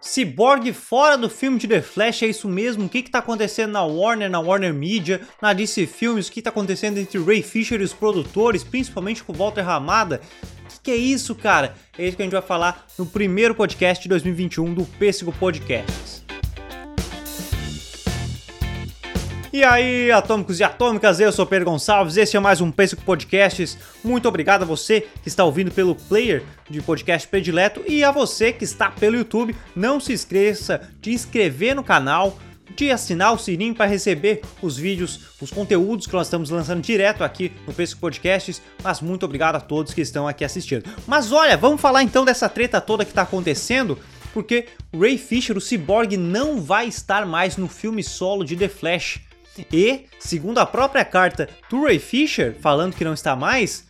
Cyborg fora do filme de The Flash, é isso mesmo? O que está acontecendo na Warner, na Warner Media, na DC Films? O que está acontecendo entre Ray Fisher e os produtores, principalmente com Walter Ramada? O que, que é isso, cara? É isso que a gente vai falar no primeiro podcast de 2021 do Pêssego Podcasts. E aí, atômicos e atômicas, eu sou Pedro Gonçalves, este é mais um Pêssego Podcasts. Muito obrigado a você que está ouvindo pelo player de podcast predileto e a você que está pelo YouTube. Não se esqueça de inscrever no canal, de assinar o sininho para receber os vídeos, os conteúdos que nós estamos lançando direto aqui no Pêssego Podcasts. Mas muito obrigado a todos que estão aqui assistindo. Mas olha, vamos falar então dessa treta toda que está acontecendo porque Ray Fisher, o Cyborg, não vai estar mais no filme solo de The Flash. E, segundo a própria carta do Ray Fisher, falando que não está mais,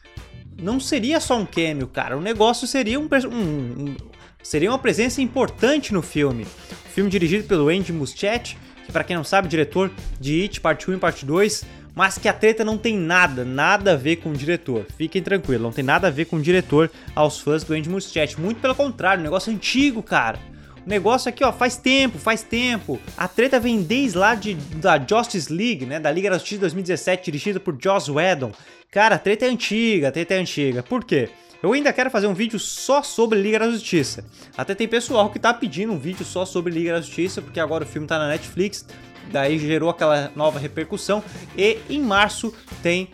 não seria só um cameo, cara. O negócio seria um, um, um seria uma presença importante no filme. O filme dirigido pelo Andy Muschietti, que para quem não sabe, diretor de It Parte 1 e Parte 2, mas que a treta não tem nada, nada a ver com o diretor. Fiquem tranquilos, não tem nada a ver com o diretor aos fãs do Andy Muschietti. Muito pelo contrário, um negócio antigo, cara. Negócio aqui, ó, faz tempo, faz tempo. A treta vem desde lá de, da Justice League, né? Da Liga da Justiça 2017, dirigida por Joss Whedon. Cara, a treta é antiga, a treta é antiga. Por quê? Eu ainda quero fazer um vídeo só sobre Liga da Justiça. Até tem pessoal que tá pedindo um vídeo só sobre Liga da Justiça, porque agora o filme tá na Netflix, daí gerou aquela nova repercussão. E em março tem,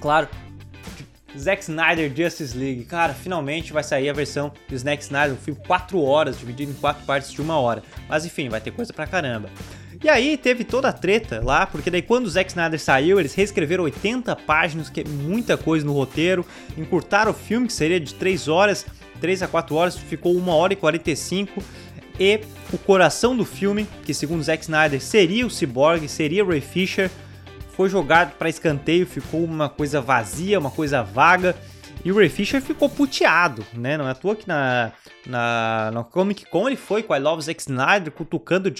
claro, Zack Snyder Justice League. Cara, finalmente vai sair a versão do Zack Snyder, um filme 4 horas, dividido em 4 partes de uma hora. Mas enfim, vai ter coisa pra caramba. E aí teve toda a treta lá, porque daí quando o Zack Snyder saiu, eles reescreveram 80 páginas, que é muita coisa no roteiro, encurtaram o filme, que seria de 3 horas, 3 a 4 horas, ficou 1 hora e 45. E o coração do filme, que segundo Zack Snyder seria o Cyborg, seria Ray Fisher, foi jogado para escanteio, ficou uma coisa vazia, uma coisa vaga. E o Ray Fisher ficou puteado, né? Não é à toa que na, na, na Comic Con ele foi com I Love Zack Snyder cutucando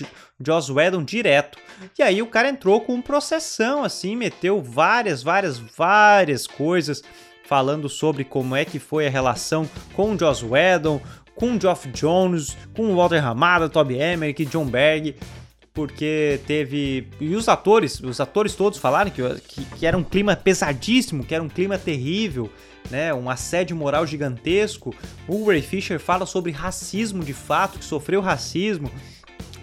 Joss Whedon direto. E aí o cara entrou com um processão, assim, meteu várias, várias, várias coisas falando sobre como é que foi a relação com o Joss Whedon, com o Geoff Jones, com o Walter Hamada, Toby Emmerich, John Berg porque teve. E os atores, os atores todos falaram que, que, que, era um clima pesadíssimo, que era um clima terrível, né? Um assédio moral gigantesco. O Ray Fisher fala sobre racismo de fato, que sofreu racismo.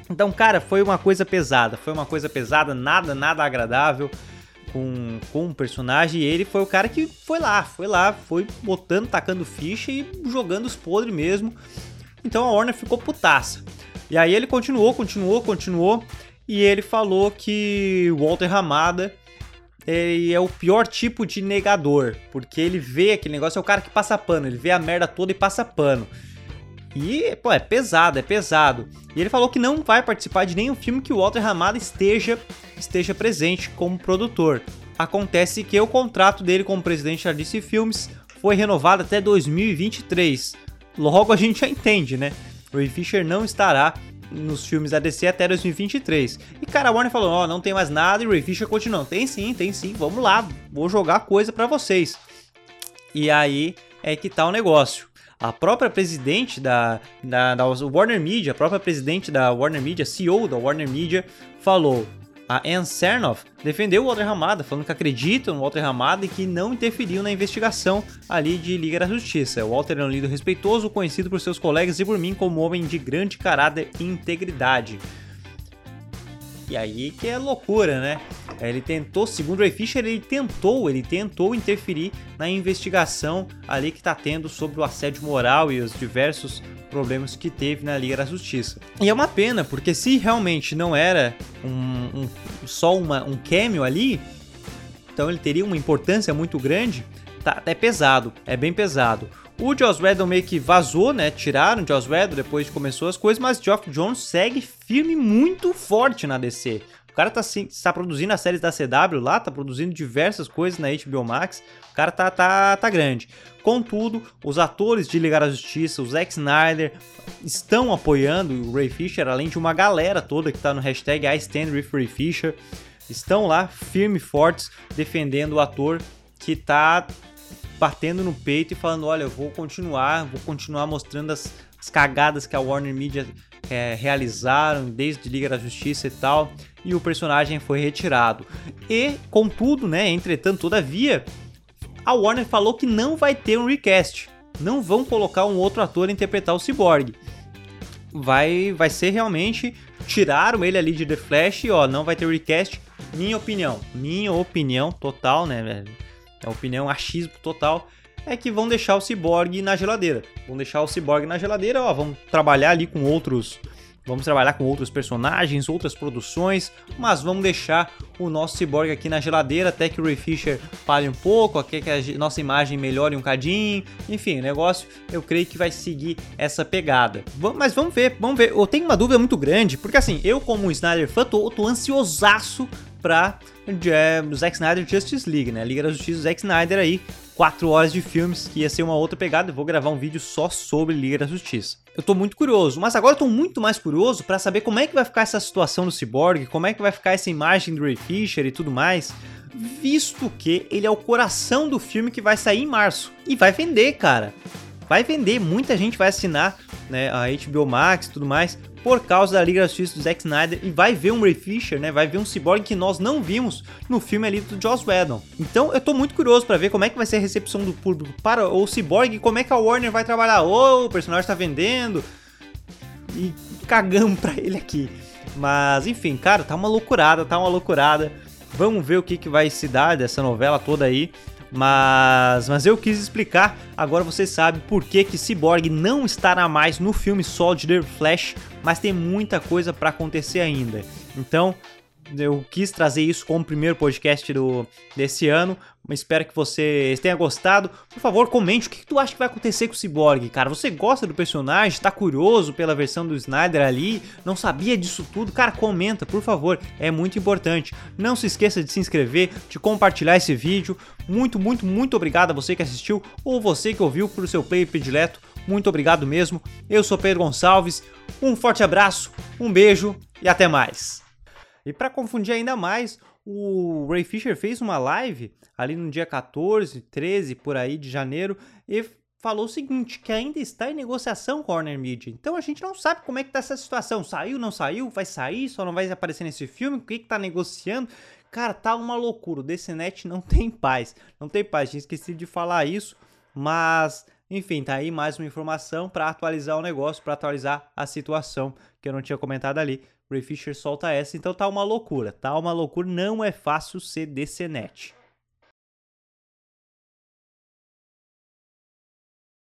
Então, cara, foi uma coisa pesada, foi uma coisa pesada, nada, nada agradável com, com o personagem. E ele foi o cara que foi lá, foi lá, foi botando, tacando ficha e jogando os podres mesmo. Então a Warner ficou putaça. E aí ele continuou, continuou, continuou. E ele falou que Walter Ramada é o pior tipo de negador, porque ele vê aquele negócio, é o cara que passa pano, ele vê a merda toda e passa pano. E, pô, é pesado, é pesado. E ele falou que não vai participar de nenhum filme que o Walter Ramada esteja, esteja presente como produtor. Acontece que o contrato dele como presidente da DC Filmes foi renovado até 2023. Logo a gente já entende, né? Ray Fisher não estará nos filmes da DC até 2023. E cara, a Warner falou: Ó, oh, não tem mais nada e Ray Fisher continua. Tem sim, tem sim, vamos lá, vou jogar coisa para vocês. E aí é que tá o negócio. A própria presidente da, da, da Warner Media, a própria presidente da Warner Media, CEO da Warner Media, falou: a Anne Sernoff defendeu o Walter Ramada, falando que acredita no Walter Ramada e que não interferiu na investigação ali de Liga da Justiça. O Walter é um líder respeitoso, conhecido por seus colegas e por mim como homem de grande caráter e integridade. E aí que é loucura, né? Ele tentou, segundo o Ray Fisher, ele tentou, ele tentou interferir na investigação ali que está tendo sobre o assédio moral e os diversos problemas que teve na Liga da Justiça. E é uma pena, porque se realmente não era um, um, só uma, um cameo ali, então ele teria uma importância muito grande, tá, é pesado, é bem pesado. O Joss Whedon meio que vazou, né? Tiraram o Joss Whedon depois que começou as coisas, mas Geoff Jones segue firme muito forte na DC. Cara tá, assim, tá produzindo as séries da CW lá, tá produzindo diversas coisas na HBO Max. O cara tá, tá, tá grande. Contudo, os atores de Ligar à Justiça, o Zack Snyder, estão apoiando o Ray Fisher, além de uma galera toda que tá no hashtag I Stand With Ray Fisher. Estão lá firme e fortes defendendo o ator que tá batendo no peito e falando: olha, eu vou continuar, vou continuar mostrando as, as cagadas que a Warner Media é, realizaram desde Liga da Justiça e tal, e o personagem foi retirado. E, contudo, né, entretanto, todavia, a Warner falou que não vai ter um recast. Não vão colocar um outro ator a interpretar o Cyborg. Vai, vai ser realmente. Tiraram ele ali de The Flash ó, não vai ter recast. Minha opinião, minha opinião total, né, velho? É opinião achismo total é que vão deixar o Cyborg na geladeira. Vão deixar o Cyborg na geladeira, ó, vão trabalhar ali com outros Vamos trabalhar com outros personagens, outras produções, mas vamos deixar o nosso Cyborg aqui na geladeira até que o Ray Fisher pare um pouco, até que a nossa imagem melhore um cadinho. Enfim, o negócio eu creio que vai seguir essa pegada. Mas vamos ver, vamos ver. Eu tenho uma dúvida muito grande, porque assim, eu como Snyder fã tô, tô ansiosaço pra é, Zack Snyder Justice League, né? Liga da Justiça Zack Snyder aí, 4 horas de filmes, que ia ser uma outra pegada. Eu vou gravar um vídeo só sobre Liga da Justiça. Eu tô muito curioso, mas agora eu tô muito mais curioso para saber como é que vai ficar essa situação do Cyborg, como é que vai ficar essa imagem do Ray Fisher e tudo mais, visto que ele é o coração do filme que vai sair em março. E vai vender, cara. Vai vender, muita gente vai assinar né, a HBO Max e tudo mais, por causa da Liga da Justiça do Zack Snyder e vai ver um Ray Fisher, né? Vai ver um Cyborg que nós não vimos no filme ali do Joss Whedon. Então eu tô muito curioso para ver como é que vai ser a recepção do público para o Cyborg e como é que a Warner vai trabalhar. Oh, o personagem tá vendendo e cagamos pra ele aqui. Mas enfim, cara, tá uma loucurada, tá uma loucurada. Vamos ver o que, que vai se dar dessa novela toda aí. Mas, mas eu quis explicar, agora você sabe por que que Cyborg não estará mais no filme solo de The Flash, mas tem muita coisa para acontecer ainda. Então, eu quis trazer isso como primeiro podcast do, desse ano. Espero que você tenha gostado. Por favor, comente o que, que tu acha que vai acontecer com o Cyborg, cara. Você gosta do personagem? Tá curioso pela versão do Snyder ali? Não sabia disso tudo? Cara, comenta, por favor. É muito importante. Não se esqueça de se inscrever, de compartilhar esse vídeo. Muito, muito, muito obrigado a você que assistiu ou você que ouviu por seu play predileto. Muito obrigado mesmo. Eu sou Pedro Gonçalves. Um forte abraço, um beijo e até mais. E para confundir ainda mais, o Ray Fisher fez uma live ali no dia 14, 13 por aí de janeiro e falou o seguinte, que ainda está em negociação com a Warner Media. Então a gente não sabe como é que tá essa situação. Saiu, não saiu, vai sair, só não vai aparecer nesse filme, o que que tá negociando? Cara, tá uma loucura. O DCNet não tem paz. Não tem paz. Tinha esquecido de falar isso, mas enfim, tá aí mais uma informação para atualizar o negócio, para atualizar a situação que eu não tinha comentado ali. Ray Fisher solta essa, então tá uma loucura, tá uma loucura, não é fácil ser DCNet.